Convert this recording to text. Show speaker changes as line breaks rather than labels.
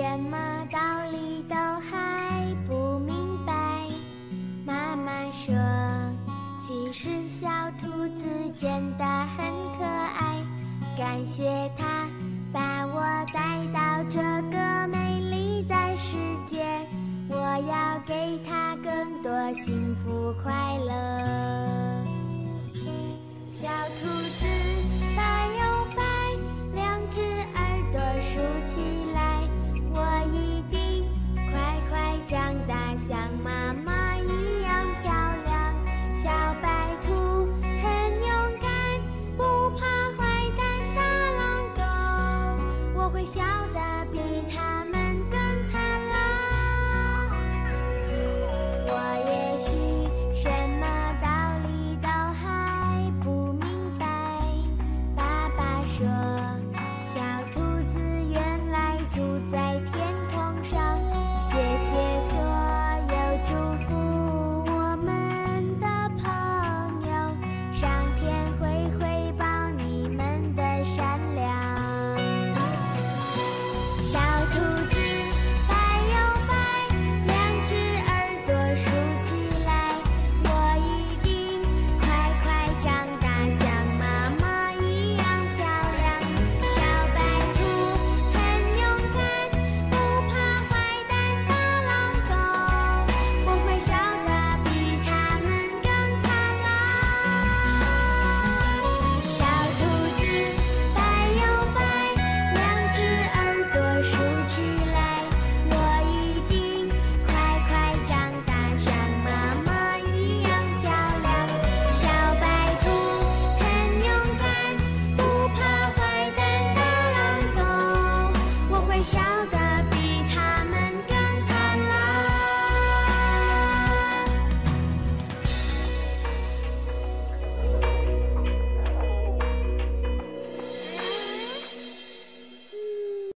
什么道理都还不明白。妈妈说，其实小兔子真的很可爱。感谢它把我带到这个美丽的世界，我要给它更多幸福快乐。小兔子白又白两只耳朵竖